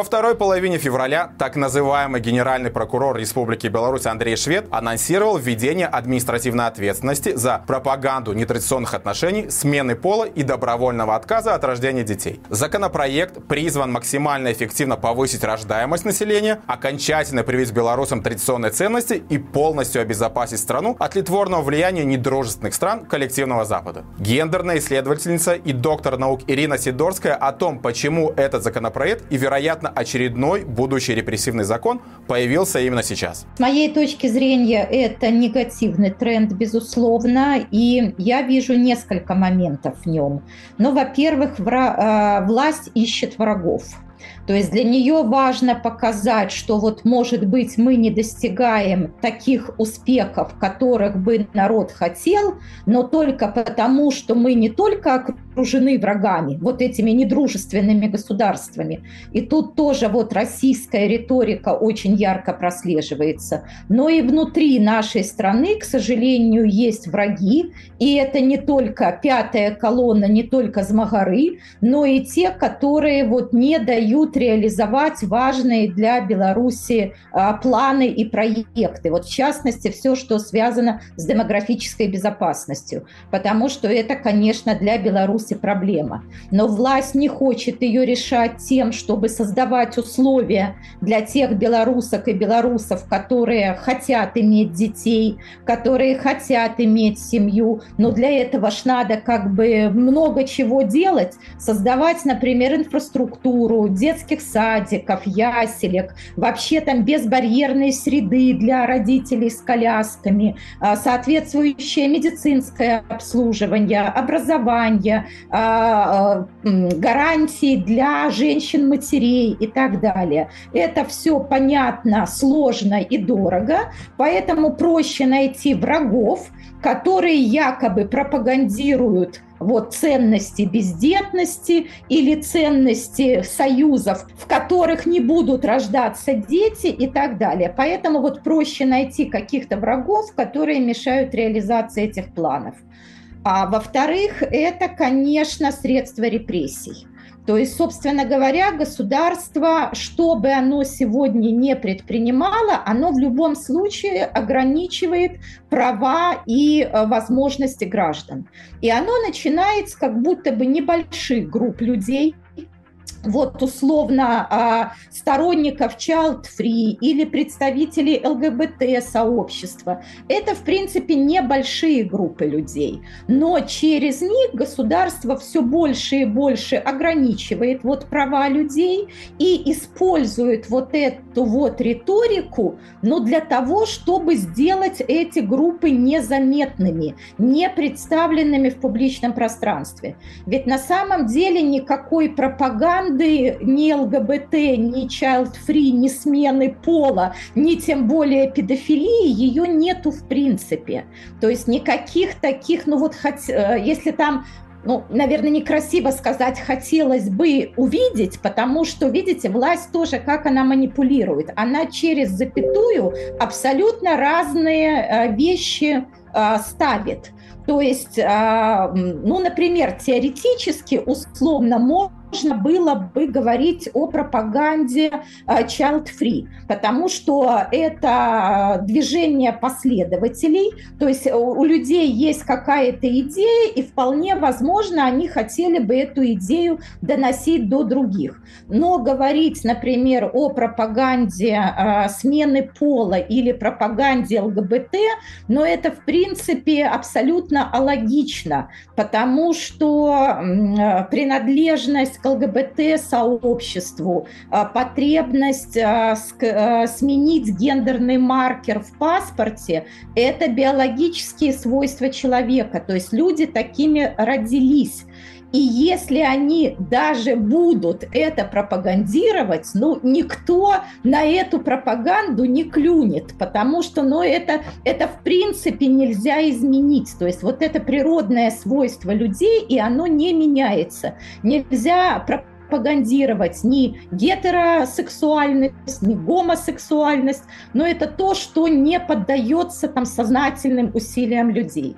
Во второй половине февраля так называемый генеральный прокурор Республики Беларусь Андрей Швед анонсировал введение административной ответственности за пропаганду нетрадиционных отношений, смены пола и добровольного отказа от рождения детей. Законопроект призван максимально эффективно повысить рождаемость населения, окончательно привить белорусам традиционные ценности и полностью обезопасить страну от литворного влияния недружественных стран коллективного Запада. Гендерная исследовательница и доктор наук Ирина Сидорская о том, почему этот законопроект и, вероятно, очередной будущий репрессивный закон появился именно сейчас. С моей точки зрения, это негативный тренд, безусловно, и я вижу несколько моментов в нем. Ну, во-первых, э, власть ищет врагов. То есть для нее важно показать, что вот, может быть, мы не достигаем таких успехов, которых бы народ хотел, но только потому, что мы не только окружены врагами, вот этими недружественными государствами, и тут тоже вот российская риторика очень ярко прослеживается, но и внутри нашей страны, к сожалению, есть враги, и это не только пятая колонна, не только Змагары, но и те, которые вот не дают реализовать важные для Беларуси а, планы и проекты. Вот в частности, все, что связано с демографической безопасностью, потому что это, конечно, для Беларуси проблема. Но власть не хочет ее решать тем, чтобы создавать условия для тех белорусок и белорусов, которые хотят иметь детей, которые хотят иметь семью, но для этого ж надо как бы много чего делать, создавать, например, инфраструктуру, детских садиков, яселек, вообще там безбарьерной среды для родителей с колясками, а, соответствующее медицинское обслуживание, образование, а, гарантии для женщин-матерей и так далее. Это все понятно, сложно и дорого, поэтому проще найти врагов, которые якобы пропагандируют вот ценности бездетности или ценности союзов, в которых не будут рождаться дети и так далее. Поэтому вот проще найти каких-то врагов, которые мешают реализации этих планов. А во-вторых, это, конечно, средства репрессий. То есть, собственно говоря, государство, что бы оно сегодня не предпринимало, оно в любом случае ограничивает права и э, возможности граждан. И оно начинается как будто бы небольших групп людей, вот условно а, сторонников child free или представителей ЛГБТ-сообщества. Это, в принципе, небольшие группы людей. Но через них государство все больше и больше ограничивает вот права людей и использует вот эту вот риторику, но для того, чтобы сделать эти группы незаметными, не представленными в публичном пространстве. Ведь на самом деле никакой пропаганды пропаганды ни ЛГБТ, ни child-free, ни смены пола, ни тем более педофилии, ее нету в принципе. То есть никаких таких, ну вот, хоть, э, если там ну, наверное, некрасиво сказать, хотелось бы увидеть, потому что, видите, власть тоже, как она манипулирует. Она через запятую абсолютно разные э, вещи э, ставит. То есть, ну, например, теоретически, условно, можно можно было бы говорить о пропаганде э, child-free, потому что это движение последователей, то есть у людей есть какая-то идея, и вполне возможно, они хотели бы эту идею доносить до других. Но говорить, например, о пропаганде э, смены пола или пропаганде ЛГБТ, но это, в принципе, абсолютно алогично, потому что э, принадлежность к ЛГБТ-сообществу, а, потребность а, а, сменить гендерный маркер в паспорте – это биологические свойства человека. То есть люди такими родились. И если они даже будут это пропагандировать, ну, никто на эту пропаганду не клюнет, потому что, ну, это, это в принципе нельзя изменить. То есть вот это природное свойство людей, и оно не меняется. Нельзя пропагандировать ни гетеросексуальность, ни гомосексуальность, но это то, что не поддается там сознательным усилиям людей.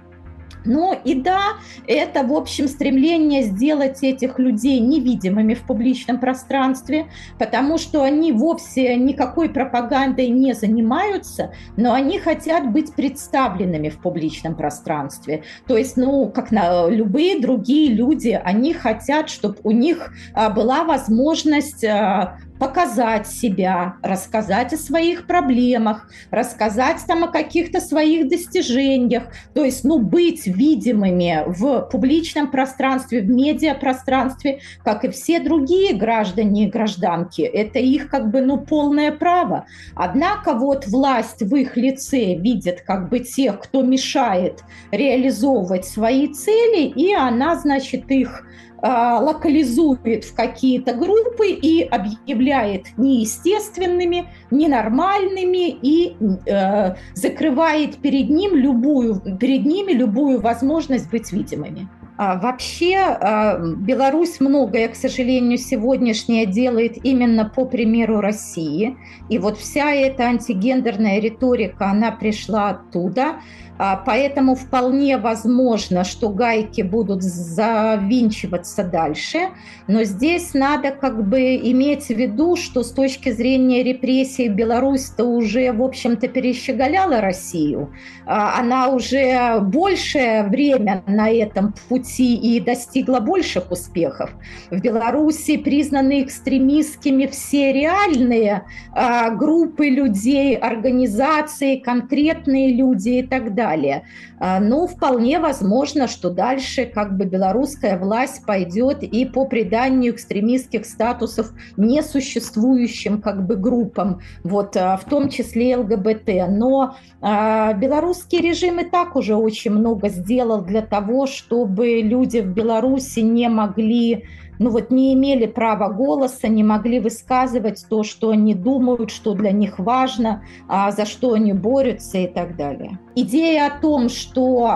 Ну и да, это, в общем, стремление сделать этих людей невидимыми в публичном пространстве, потому что они вовсе никакой пропагандой не занимаются, но они хотят быть представленными в публичном пространстве. То есть, ну, как на любые другие люди, они хотят, чтобы у них а, была возможность а, показать себя, рассказать о своих проблемах, рассказать там о каких-то своих достижениях, то есть, ну, быть видимыми в публичном пространстве, в медиапространстве, как и все другие граждане и гражданки. Это их как бы, ну, полное право. Однако вот власть в их лице видит как бы тех, кто мешает реализовывать свои цели, и она, значит, их а, локализует в какие-то группы и объявляет неестественными, ненормальными и э, закрывает перед, ним любую, перед ними любую возможность быть видимыми. А вообще а, Беларусь многое, к сожалению, сегодняшнее делает именно по примеру России. И вот вся эта антигендерная риторика, она пришла оттуда. А, поэтому вполне возможно, что гайки будут завинчиваться дальше. Но здесь надо как бы иметь в виду, что с точки зрения репрессий Беларусь-то уже, в общем-то, перещеголяла Россию. Она уже большее время на этом пути и достигла больших успехов. В Беларуси признаны экстремистскими все реальные а, группы людей, организации, конкретные люди и так далее далее. А, Но ну, вполне возможно, что дальше как бы белорусская власть пойдет и по приданию экстремистских статусов несуществующим как бы группам, вот, а, в том числе ЛГБТ. Но а, белорусский режим и так уже очень много сделал для того, чтобы люди в Беларуси не могли ну вот не имели права голоса, не могли высказывать то, что они думают, что для них важно, а за что они борются и так далее. Идея о том, что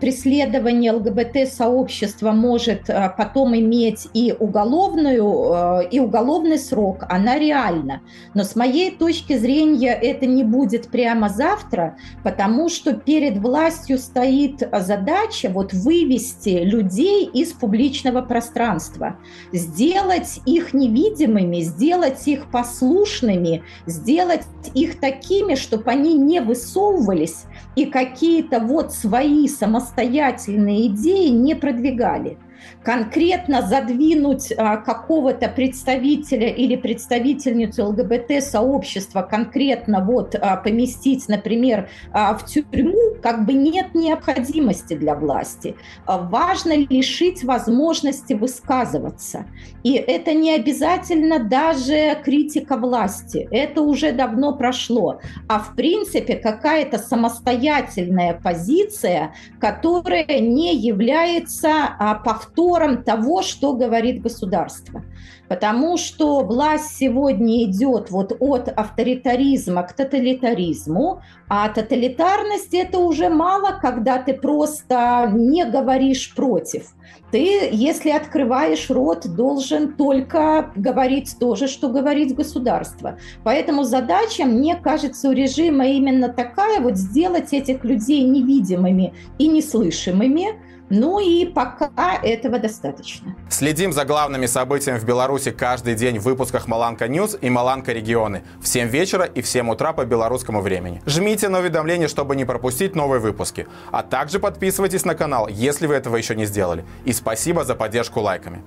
преследование ЛГБТ-сообщества может э, потом иметь и, уголовную, э, и уголовный срок, она реальна. Но с моей точки зрения это не будет прямо завтра, потому что перед властью стоит задача вот вывести людей из публичного пространства, сделать их невидимыми, сделать их послушными, сделать их такими, чтобы они не высовывались и какие-то вот свои самостоятельные идеи не продвигали конкретно задвинуть а, какого-то представителя или представительницу ЛГБТ-сообщества, конкретно вот а, поместить, например, а, в тюрьму, как бы нет необходимости для власти. Важно лишить возможности высказываться. И это не обязательно даже критика власти. Это уже давно прошло. А в принципе какая-то самостоятельная позиция, которая не является повтором повтором того, что говорит государство. Потому что власть сегодня идет вот от авторитаризма к тоталитаризму, а тоталитарность это уже мало, когда ты просто не говоришь против. Ты, если открываешь рот, должен только говорить то же, что говорит государство. Поэтому задача, мне кажется, у режима именно такая, вот сделать этих людей невидимыми и неслышимыми, ну и пока этого достаточно. Следим за главными событиями в Беларуси каждый день в выпусках Маланка News и Маланка Регионы в 7 вечера и в 7 утра по белорусскому времени. Жмите на уведомления, чтобы не пропустить новые выпуски. А также подписывайтесь на канал, если вы этого еще не сделали. И спасибо за поддержку лайками.